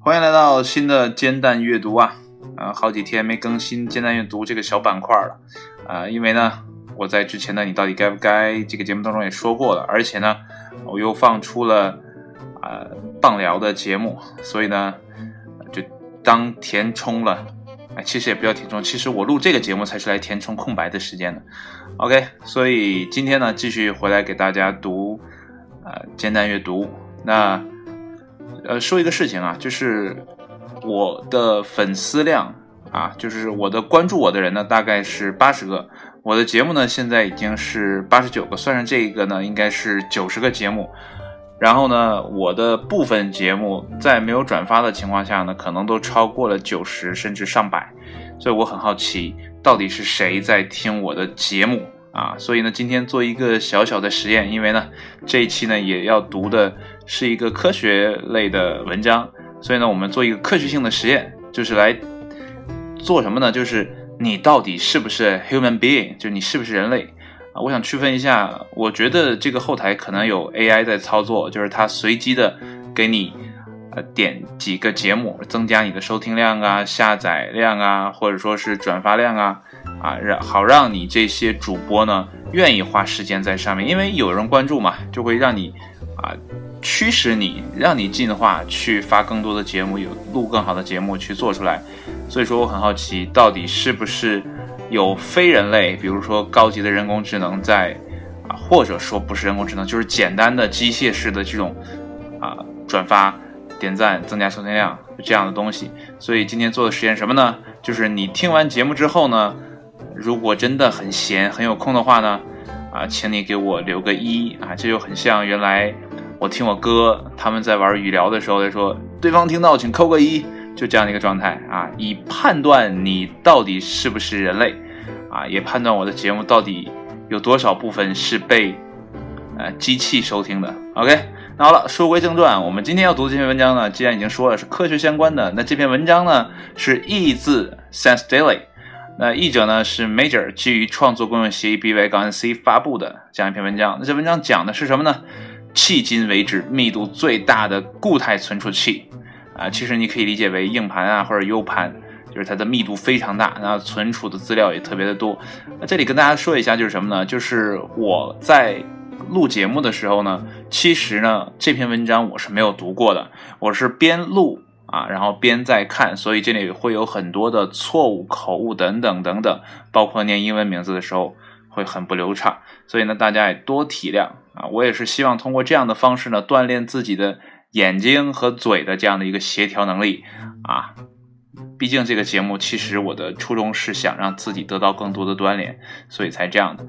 欢迎来到新的煎蛋阅读啊！啊，好几天没更新煎蛋阅读这个小板块了啊，因为呢，我在之前的你到底该不该这个节目当中也说过了，而且呢，我又放出了啊棒聊的节目，所以呢，就当填充了。哎，其实也不要填充，其实我录这个节目才是来填充空白的时间的。OK，所以今天呢，继续回来给大家读呃简单阅读。那呃说一个事情啊，就是我的粉丝量啊，就是我的关注我的人呢，大概是八十个。我的节目呢，现在已经是八十九个，算上这一个呢，应该是九十个节目。然后呢，我的部分节目在没有转发的情况下呢，可能都超过了九十甚至上百，所以我很好奇，到底是谁在听我的节目啊？所以呢，今天做一个小小的实验，因为呢，这一期呢也要读的是一个科学类的文章，所以呢，我们做一个科学性的实验，就是来做什么呢？就是你到底是不是 human being，就你是不是人类？啊，我想区分一下，我觉得这个后台可能有 AI 在操作，就是它随机的给你呃点几个节目，增加你的收听量啊、下载量啊，或者说是转发量啊，啊让好让你这些主播呢愿意花时间在上面，因为有人关注嘛，就会让你啊驱使你，让你进化去发更多的节目，有录更好的节目去做出来。所以说我很好奇，到底是不是？有非人类，比如说高级的人工智能在啊，或者说不是人工智能，就是简单的机械式的这种啊转发、点赞、增加收听量这样的东西。所以今天做的实验什么呢？就是你听完节目之后呢，如果真的很闲、很有空的话呢，啊，请你给我留个一啊，这就很像原来我听我哥他们在玩语聊的时候，他说对方听到请扣个一。就这样的一个状态啊，以判断你到底是不是人类啊，也判断我的节目到底有多少部分是被呃机器收听的。OK，那好了，书归正传，我们今天要读这篇文章呢，既然已经说了是科学相关的，那这篇文章呢是译自 Science Daily，那译者呢是 Major，基于创作公用协议 BY-NC 发布的这样一篇文章。那这文章讲的是什么呢？迄今为止密度最大的固态存储器。啊，其实你可以理解为硬盘啊，或者 U 盘，就是它的密度非常大，然后存储的资料也特别的多。那这里跟大家说一下，就是什么呢？就是我在录节目的时候呢，其实呢这篇文章我是没有读过的，我是边录啊，然后边在看，所以这里会有很多的错误、口误等等等等，包括念英文名字的时候会很不流畅，所以呢大家也多体谅啊。我也是希望通过这样的方式呢，锻炼自己的。眼睛和嘴的这样的一个协调能力啊，毕竟这个节目其实我的初衷是想让自己得到更多的锻炼，所以才这样的。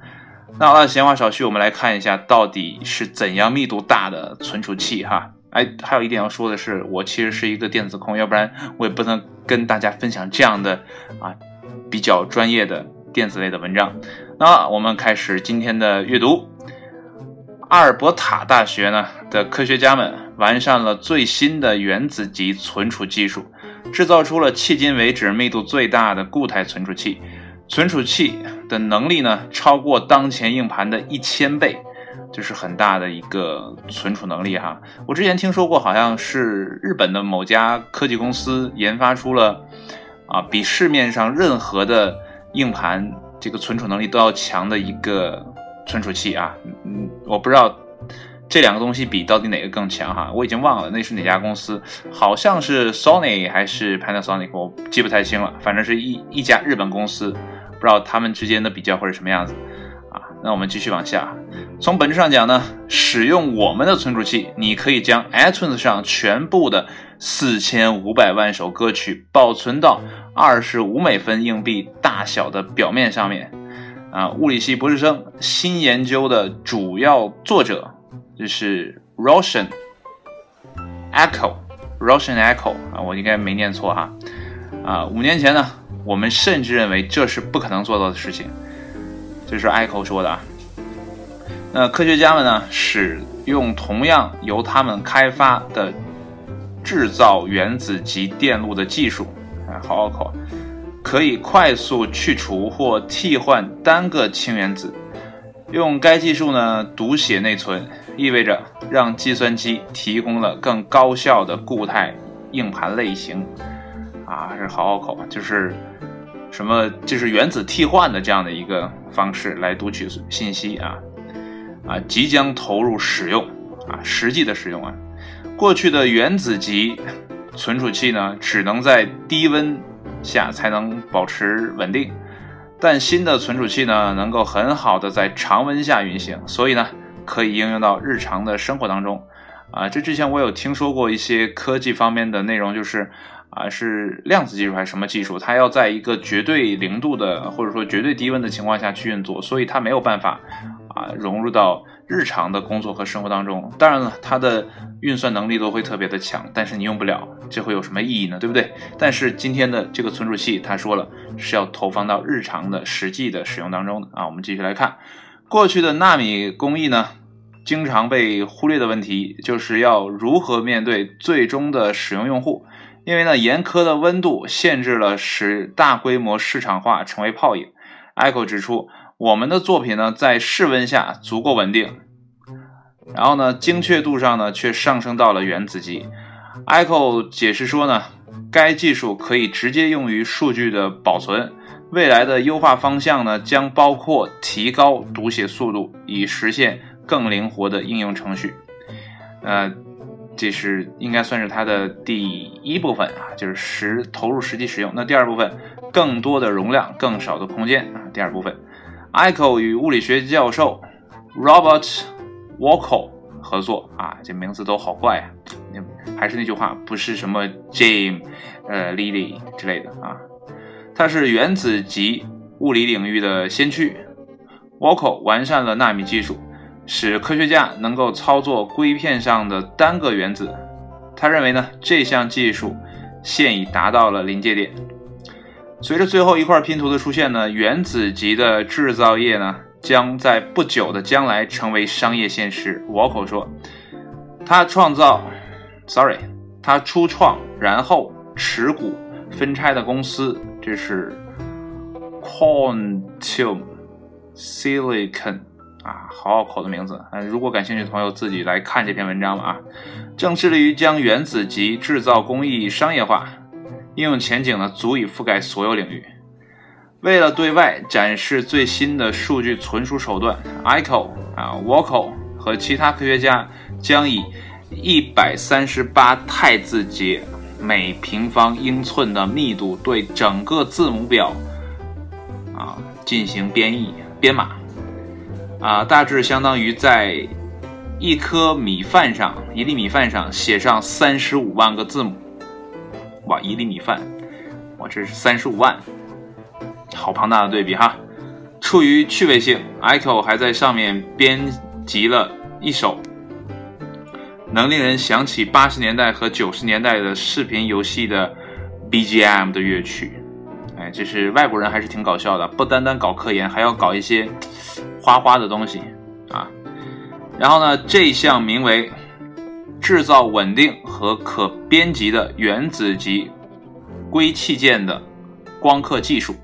那好了，闲话少叙，我们来看一下到底是怎样密度大的存储器哈。哎，还有一点要说的是，我其实是一个电子控，要不然我也不能跟大家分享这样的啊比较专业的电子类的文章。那我们开始今天的阅读。阿尔伯塔大学呢的科学家们完善了最新的原子级存储技术，制造出了迄今为止密度最大的固态存储器。存储器的能力呢超过当前硬盘的一千倍，就是很大的一个存储能力哈。我之前听说过，好像是日本的某家科技公司研发出了啊，比市面上任何的硬盘这个存储能力都要强的一个。存储器啊，嗯，我不知道这两个东西比到底哪个更强哈，我已经忘了那是哪家公司，好像是 Sony 还是 Panasonic，我记不太清了，反正是一一家日本公司，不知道他们之间的比较会是什么样子啊。那我们继续往下，从本质上讲呢，使用我们的存储器，你可以将 iTunes 上全部的四千五百万首歌曲保存到二十五美分硬币大小的表面上面。啊，物理系博士生新研究的主要作者就是 Roshan Echo，Roshan Echo 啊，我应该没念错哈。啊，五年前呢，我们甚至认为这是不可能做到的事情，这是 Echo 说的啊。那科学家们呢，使用同样由他们开发的制造原子级电路的技术，啊，好好口。可以快速去除或替换单个氢原子，用该技术呢读写内存，意味着让计算机提供了更高效的固态硬盘类型。啊，是好好口啊，就是什么，就是原子替换的这样的一个方式来读取信息啊啊，即将投入使用啊，实际的使用啊。过去的原子级存储器呢，只能在低温下才能保持稳定。但新的存储器呢，能够很好的在常温下运行，所以呢，可以应用到日常的生活当中。啊，这之前我有听说过一些科技方面的内容，就是啊，是量子技术还是什么技术，它要在一个绝对零度的或者说绝对低温的情况下去运作，所以它没有办法啊融入到日常的工作和生活当中。当然了，它的运算能力都会特别的强，但是你用不了，这会有什么意义呢？对不对？但是今天的这个存储器，他说了是要投放到日常的实际的使用当中的啊。我们继续来看，过去的纳米工艺呢，经常被忽略的问题，就是要如何面对最终的使用用户，因为呢，严苛的温度限制了使大规模市场化成为泡影。艾 o 指出，我们的作品呢，在室温下足够稳定。然后呢，精确度上呢却上升到了原子级。Echo 解释说呢，该技术可以直接用于数据的保存。未来的优化方向呢，将包括提高读写速度，以实现更灵活的应用程序。呃，这是应该算是它的第一部分啊，就是实投入实际使用。那第二部分，更多的容量，更少的空间啊。第二部分，Echo 与物理学教授 Robert。w a c o 合作啊，这名字都好怪啊！还是那句话，不是什么 James、呃 Lily 之类的啊。他是原子级物理领域的先驱。w a c o 完善了纳米技术，使科学家能够操作硅片上的单个原子。他认为呢，这项技术现已达到了临界点。随着最后一块拼图的出现呢，原子级的制造业呢。将在不久的将来成为商业现实。沃口说：“他创造，sorry，他初创，然后持股分拆的公司，这是 Quantum Silicon 啊，好拗口的名字。如果感兴趣的朋友自己来看这篇文章吧。啊，正致力于将原子级制造工艺商业化，应用前景呢，足以覆盖所有领域。”为了对外展示最新的数据存储手段，Ico 啊 w a c o 和其他科学家将以一百三十八太字节每平方英寸的密度对整个字母表啊进行编译编码啊，大致相当于在一颗米饭上一粒米饭上写上三十五万个字母。哇，一粒米饭，哇，这是三十五万。好庞大的对比哈！出于趣味性，Echo 还在上面编辑了一首能令人想起八十年代和九十年代的视频游戏的 BGM 的乐曲。哎，这是外国人还是挺搞笑的，不单单搞科研，还要搞一些花花的东西啊。然后呢，这项名为“制造稳定和可编辑的原子级硅器件的光刻技术”。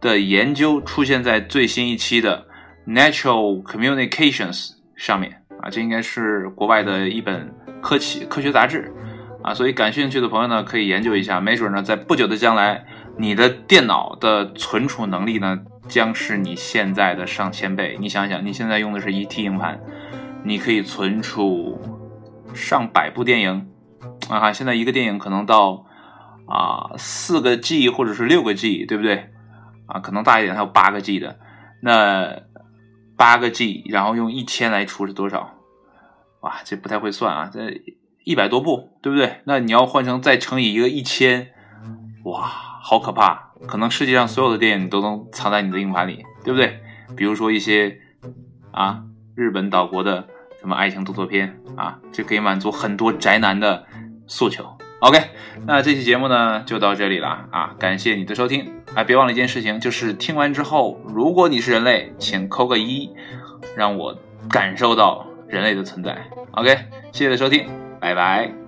的研究出现在最新一期的《Natural Communications》上面啊，这应该是国外的一本科企科学杂志啊，所以感兴趣的朋友呢可以研究一下，没准呢在不久的将来，你的电脑的存储能力呢将是你现在的上千倍。你想想，你现在用的是一 T 硬盘，你可以存储上百部电影啊，现在一个电影可能到啊四个 G 或者是六个 G，对不对？啊，可能大一点，还有八个 G 的，那八个 G，然后用一千来除是多少？哇，这不太会算啊，这一百多部，对不对？那你要换成再乘以一个一千，哇，好可怕！可能世界上所有的电影都能藏在你的硬盘里，对不对？比如说一些啊，日本岛国的什么爱情动作片啊，这可以满足很多宅男的诉求。OK，那这期节目呢就到这里了啊！感谢你的收听，哎，别忘了一件事情，就是听完之后，如果你是人类，请扣个一，让我感受到人类的存在。OK，谢谢的收听，拜拜。